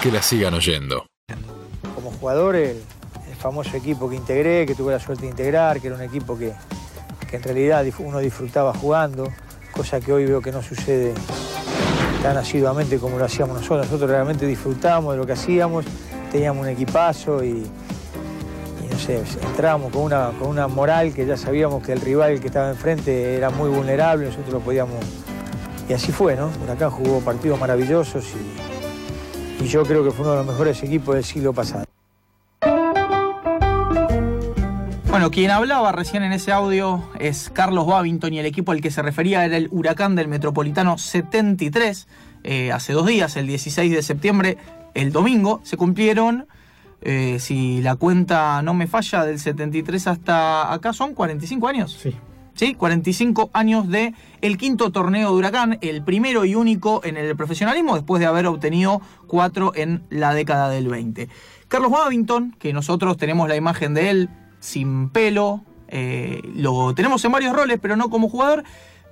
que la sigan oyendo. Como jugador, el, famoso equipo que integré, que tuve la suerte de integrar, que era un equipo que, que en realidad uno disfrutaba jugando, cosa que hoy veo que no sucede tan asiduamente como lo hacíamos nosotros. Nosotros realmente disfrutábamos de lo que hacíamos, teníamos un equipazo y, y no sé, entrábamos con una, con una moral que ya sabíamos que el rival que estaba enfrente era muy vulnerable, nosotros lo podíamos... Y así fue, ¿no? Huracán jugó partidos maravillosos y, y yo creo que fue uno de los mejores equipos del siglo pasado. Bueno, quien hablaba recién en ese audio es Carlos Babington y el equipo al que se refería era el Huracán del Metropolitano 73. Eh, hace dos días, el 16 de septiembre, el domingo, se cumplieron, eh, si la cuenta no me falla, del 73 hasta acá son 45 años. Sí. ¿Sí? 45 años de el quinto torneo de Huracán, el primero y único en el profesionalismo, después de haber obtenido cuatro en la década del 20. Carlos Babington, que nosotros tenemos la imagen de él sin pelo, eh, lo tenemos en varios roles, pero no como jugador,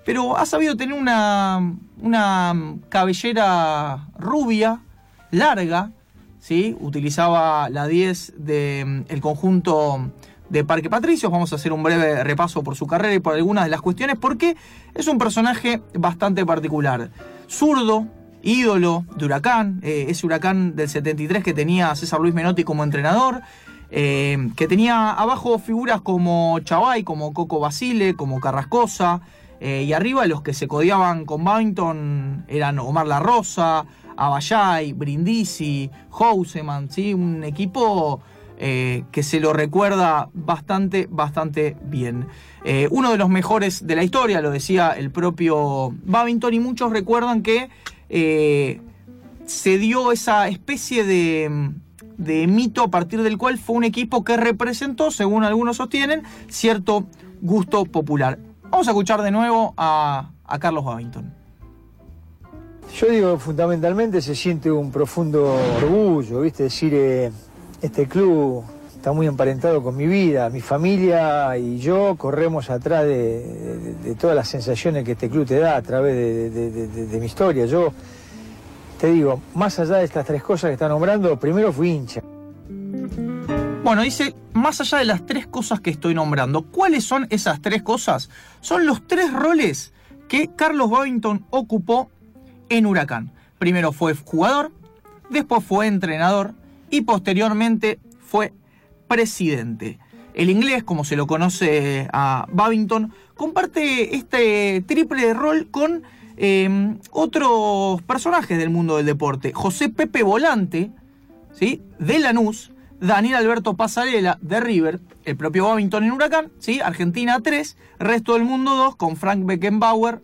pero ha sabido tener una, una cabellera rubia, larga, ¿sí? utilizaba la 10 del el conjunto de Parque Patricios. Vamos a hacer un breve repaso por su carrera y por algunas de las cuestiones, porque es un personaje bastante particular. Zurdo, ídolo de Huracán, eh, ese Huracán del 73 que tenía a César Luis Menotti como entrenador, eh, que tenía abajo figuras como Chavay, como Coco Basile, como Carrascosa, eh, y arriba los que se codeaban con Babington eran Omar La Rosa, Abayay, Brindisi, Houseman, ¿sí? un equipo eh, que se lo recuerda bastante, bastante bien. Eh, uno de los mejores de la historia, lo decía el propio Babington, y muchos recuerdan que eh, se dio esa especie de, de mito a partir del cual fue un equipo que representó, según algunos sostienen, cierto gusto popular. Vamos a escuchar de nuevo a, a Carlos Babington. Yo digo, fundamentalmente se siente un profundo orgullo, ¿viste? Decir, este club está muy emparentado con mi vida, mi familia y yo corremos atrás de, todas las sensaciones que este club te da a través de mi historia. Yo te digo, más allá de estas tres cosas que está nombrando, primero fui hincha. Bueno, dice, más allá de las tres cosas que estoy nombrando, ¿cuáles son esas tres cosas? Son los tres roles que Carlos Babington ocupó en Huracán. Primero fue jugador, después fue entrenador y posteriormente fue presidente. El inglés, como se lo conoce a Babington, comparte este triple rol con eh, otros personajes del mundo del deporte. José Pepe Volante, ¿sí? de Lanús, Daniel Alberto Pasarela de River, el propio Babington en Huracán, ¿sí? Argentina 3, resto del mundo 2 con Frank Beckenbauer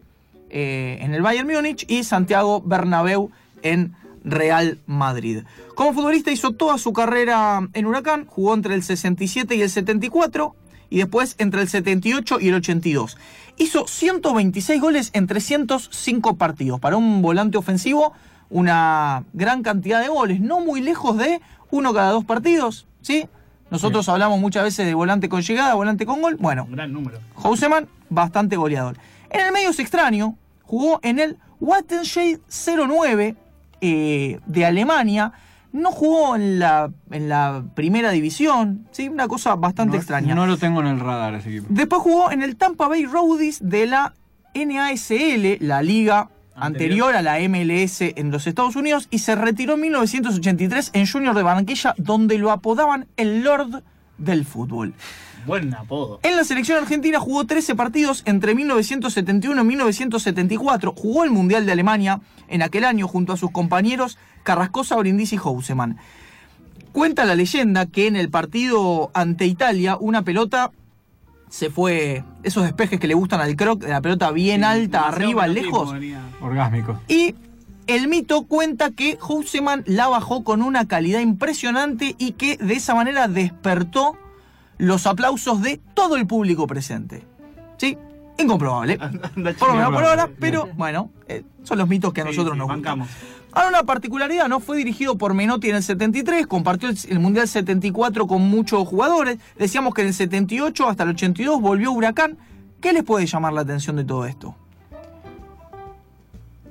eh, en el Bayern Múnich y Santiago Bernabéu en Real Madrid. Como futbolista hizo toda su carrera en Huracán, jugó entre el 67 y el 74 y después entre el 78 y el 82. Hizo 126 goles en 305 partidos. Para un volante ofensivo, una gran cantidad de goles, no muy lejos de uno cada dos partidos, ¿sí? Nosotros hablamos muchas veces de volante con llegada, volante con gol. Bueno, Un gran número. Houseman, bastante goleador. En el medio es extraño, jugó en el Wattenscheid 09 eh, de Alemania. No jugó en la, en la primera división, ¿sí? Una cosa bastante No- extraña. No lo tengo en el radar ese equipo. Después jugó en el Tampa Bay Rowdies de la NASL, la liga anterior, Anterior. a la MLS en los Estados Unidos, y se retiró en 1983 en Junior de Barranquilla, donde lo apodaban el Lord del fútbol. Buen apodo. En la selección argentina jugó 13 partidos entre 1971 y 1974. Jugó el Mundial de Alemania en aquel año junto a sus compañeros Carrascosa, Brindisi y Houseman. Cuenta la leyenda que en el partido ante Italia una pelota se fue, esos despejes que le gustan al croc, de la pelota bien alta, arriba, lejos, Orgásmico. y el mito cuenta que Houseman la bajó con una calidad impresionante y que de esa manera despertó los aplausos de todo el público presente. ¿Sí? Incomprobable. Por lo menos por ahora, pero bueno, eh, son los mitos que a nosotros nos gustan. bancamos. Ahora una particularidad, ¿no? Fue dirigido por Menotti en el 73, compartió el, el Mundial 74 con muchos jugadores. Decíamos que en el 78 hasta el 82 volvió Huracán. ¿Qué les puede llamar la atención de todo esto?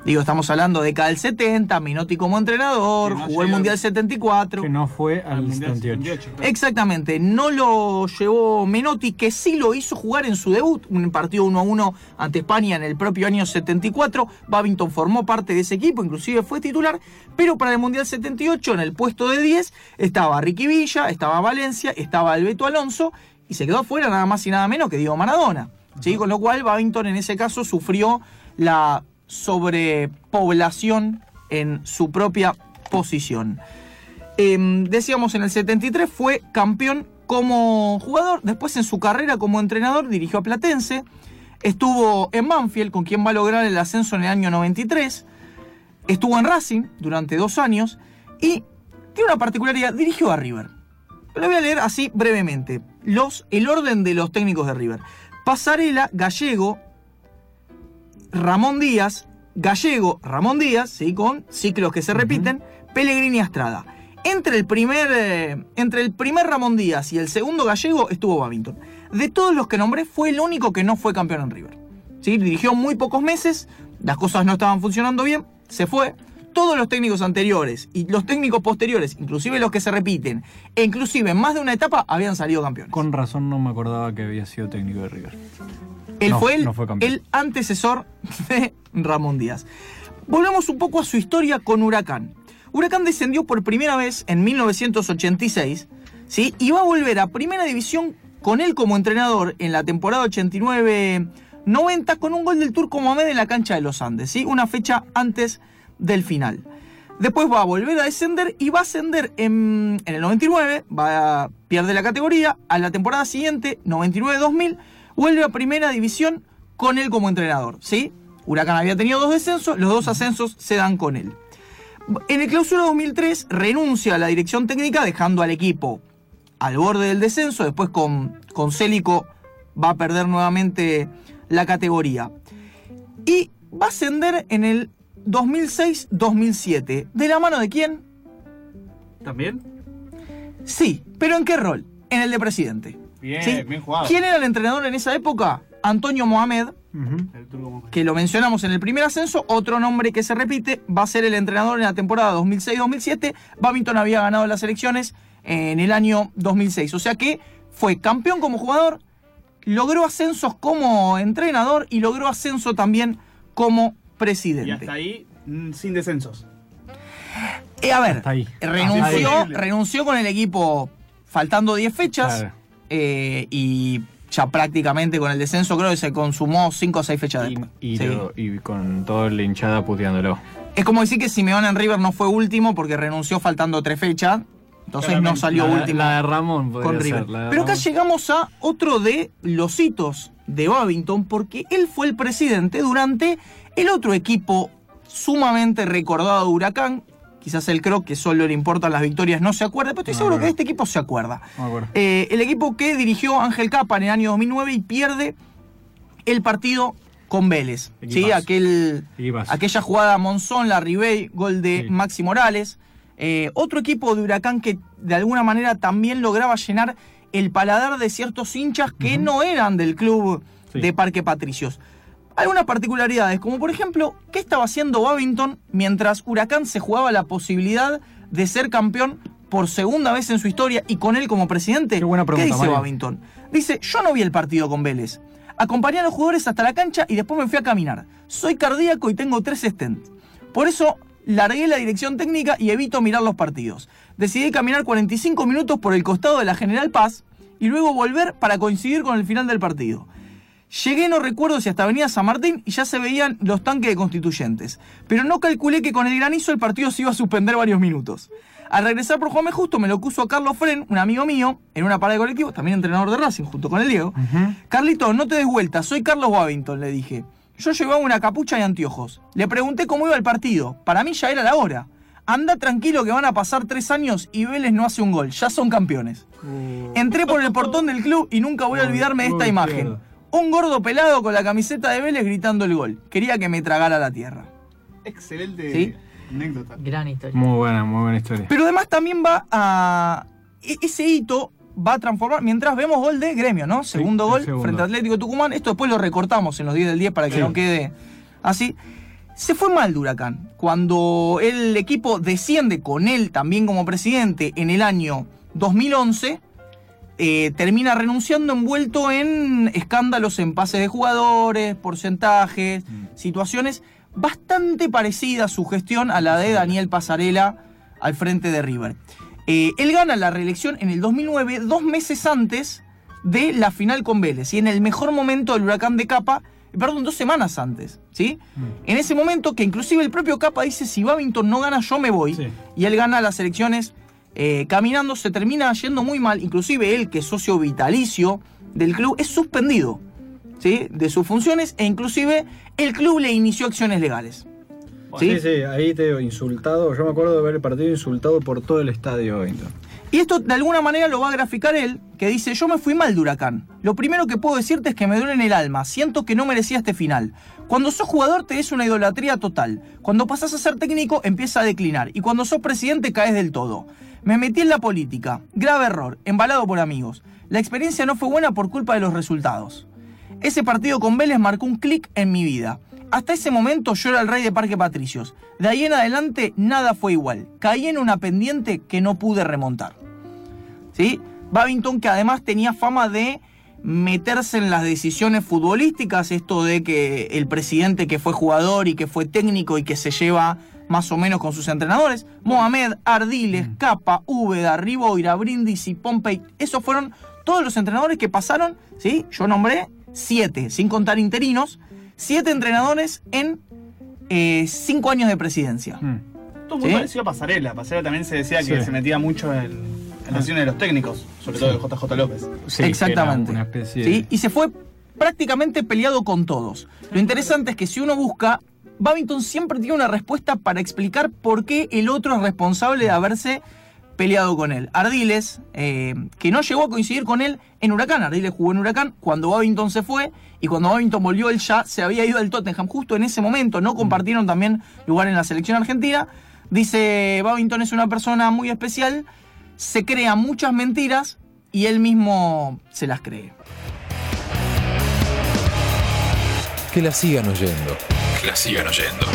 Digo, estamos hablando de década del 70, Menotti como entrenador, no jugó el Mundial 74. Que no fue Al al Mundial 78. 78. Exactamente, no lo llevó Menotti, que sí lo hizo jugar en su debut, un partido 1 a 1 ante España en el propio año 74. Babington formó parte de ese equipo, inclusive fue titular, pero para el Mundial 78, en el puesto de 10, estaba Ricky Villa, estaba Valencia, estaba Alberto Alonso, y se quedó afuera nada más y nada menos que Diego Maradona. ¿sí? Con lo cual, Babington en ese caso sufrió la sobrepoblación en su propia posición. Eh, decíamos en el 73 fue campeón como jugador, después en su carrera como entrenador dirigió a Platense, estuvo en Banfield con quien va a lograr el ascenso en el año 93, estuvo en Racing durante dos años y tiene una particularidad, dirigió a River. Lo voy a leer así brevemente. Los, el orden de los técnicos de River. Pasarela, Gallego, Ramón Díaz, Gallego, Ramón Díaz, ¿sí? con ciclos que se repiten, Pellegrini Estrada. Entre el, primer, eh, entre el primer Ramón Díaz y el segundo Gallego estuvo Babington. De todos los que nombré, fue el único que no fue campeón en River. ¿sí? Dirigió muy pocos meses, las cosas no estaban funcionando bien, se fue. Todos los técnicos anteriores y los técnicos posteriores, inclusive los que se repiten, e inclusive en más de una etapa, habían salido campeones. Con razón no me acordaba que había sido técnico de River. Él No, fue, el, no fue campeón. el antecesor de Ramón Díaz. Volvemos un poco a su historia con Huracán. Huracán descendió por primera vez en 1986, ¿sí? Y va a volver a Primera División con él como entrenador en la temporada 89-90 con un gol del Turco Mohamed en la cancha de los Andes, ¿sí? Una fecha antes del final. Después va a volver a descender y va a ascender en, en el 99, va a, pierde la categoría, a la temporada siguiente, 99-2000, vuelve a primera división con él como entrenador, ¿sí? Huracán había tenido dos descensos, los dos ascensos se dan con él. En el clausura 2003 renuncia a la dirección técnica dejando al equipo al borde del descenso, después con, con Célico va a perder nuevamente la categoría. Y va a ascender en el 2006-2007. ¿De la mano de quién? ¿También? Sí, pero ¿en qué rol? En el de presidente. Bien, ¿sí? bien jugado. ¿Quién era el entrenador en esa época? Antonio Mohamed, que lo mencionamos en el primer ascenso, otro nombre que se repite, va a ser el entrenador en la temporada 2006-2007. Babington había ganado las elecciones en el año 2006, o sea que fue campeón como jugador, logró ascensos como entrenador y logró ascenso también como presidente. Y hasta ahí, mm, sin descensos. Eh, a ver, renunció, renunció con el equipo faltando 10 fechas Claro. Eh, y ya prácticamente con el descenso creo que se consumó 5 o 6 fechas Y, después. y Sí. lo- y con toda la hinchada puteándolo. Es como decir que Simeone en River no fue último porque renunció faltando 3 fechas, entonces no salió la, último La de Ramón con River. de Pero acá Ramón. llegamos a otro de los hitos de Babington porque él fue el presidente durante el otro equipo sumamente recordado de Huracán. Quizás él creo que solo le importan las victorias, no se acuerda, pero estoy No, seguro no. que este equipo se acuerda. Eh, el equipo que dirigió Ángel Capa en el año 2009 y pierde el partido con Vélez. ¿sí? Aquel, aquella jugada Monzón, la Ribey, gol de Sí. Maxi Morales. Eh, otro equipo de Huracán que de alguna manera también lograba llenar el paladar de ciertos hinchas que no eran del club Sí. de Parque Patricios. Algunas particularidades, como por ejemplo, ¿qué estaba haciendo Babington mientras Huracán se jugaba la posibilidad de ser campeón por segunda vez en su historia y con él como presidente? Qué buena pregunta, dice Mario. Babington? Dice, yo no vi el partido con Vélez. Acompañé a los jugadores hasta la cancha y después me fui a caminar. Soy cardíaco y tengo tres stents. Por eso largué la dirección técnica y evito mirar los partidos. Decidí caminar 45 minutos por el costado de la General Paz y luego volver para coincidir con el final del partido. Llegué, no recuerdo si hasta Avenida San Martín y ya se veían los tanques de constituyentes. Pero no calculé que con el granizo el partido se iba a suspender varios minutos. Al regresar por Juan. Justo me lo puso a Carlos Fren, un amigo mío, en una parada de colectivo, también entrenador de Racing, junto con el Diego. Carlito, no te des vuelta, soy Carlos Babington, le dije. Yo llevaba una capucha y anteojos. Le pregunté cómo iba el partido. Para mí ya era la hora. Anda tranquilo que van a pasar tres años y Vélez no hace un gol. Ya son campeones. Entré por el portón del club y nunca voy a olvidarme de esta imagen. Un gordo pelado con la camiseta de Vélez gritando el gol. Quería que me tragara la tierra. Excelente Sí. anécdota. Gran historia. Muy buena, muy buena historia. Pero además también va a. e- Ese hito va a transformar. Mientras vemos gol de gremio, ¿no? Segundo gol segundo. frente a Atlético Tucumán. Esto después lo recortamos en los 10 del 10 para que Sí. no quede así. Se fue mal de Huracán. Cuando el equipo desciende con él también como presidente en el año 2011, eh, termina renunciando envuelto en escándalos en pases de jugadores, porcentajes, situaciones bastante parecidas su gestión a la de Daniel Pasarela al frente de River. Eh, él gana la reelección en el 2009, dos meses antes de la final con Vélez, y en el mejor momento del huracán de Capa, eh, perdón, dos semanas antes, ¿sí? En ese momento que inclusive el propio Capa dice, si Babington no gana, yo me voy, Sí. y él gana las elecciones eh, caminando, se termina yendo muy mal, inclusive él, que es socio vitalicio del club, es suspendido, ¿sí? De sus funciones, e inclusive el club le inició acciones legales. ¿Sí? Sí, ahí te digo, insultado. Yo me acuerdo de ver el partido insultado por todo el estadio. Y esto de alguna manera lo va a graficar él, que dice, yo me fui mal de huracán. Lo primero que puedo decirte es que me duele en el alma, siento que no merecía este final. Cuando sos jugador te es una idolatría total. Cuando pasás a ser técnico empieza a declinar. Y cuando sos presidente caes del todo. Me metí en la política. Grave error, embalado por amigos. La experiencia no fue buena por culpa de los resultados. Ese partido con Vélez marcó un clic en mi vida. Hasta ese momento yo era el rey de Parque Patricios. De ahí en adelante nada fue igual. Caí en una pendiente que no pude remontar. ¿Sí? Babington que además tenía fama de meterse en las decisiones futbolísticas, esto de que el presidente que fue jugador y que fue técnico y que se lleva más o menos con sus entrenadores, Mohamed, Ardiles, Capa, Úbeda, Riboira, Brindisi, Pompey, esos fueron todos los entrenadores que pasaron, ¿sí? Yo nombré siete, sin contar interinos, siete entrenadores en eh, cinco años de presidencia. Mm. Esto es muy ¿Sí? parecido a Pasarela. Pasarela también se decía que Sí. se metía mucho en, en las decisiones de los técnicos, sobre todo de JJ López. Exactamente. Una especie ¿Sí? de- Y se fue prácticamente peleado con todos. Lo interesante es que si uno busca, Babington siempre tiene una respuesta para explicar por qué el otro es responsable de haberse peleado con él. Ardiles, eh, que no llegó a coincidir con él en Huracán. Ardiles jugó en Huracán cuando Babington se fue y cuando Babington volvió él ya se había ido del Tottenham. Justo en ese momento no compartieron también lugar en la selección argentina. Dice, Babington es una persona muy especial, se crea muchas mentiras y él mismo se las cree. Que la sigan oyendo. Que la sigan oyendo.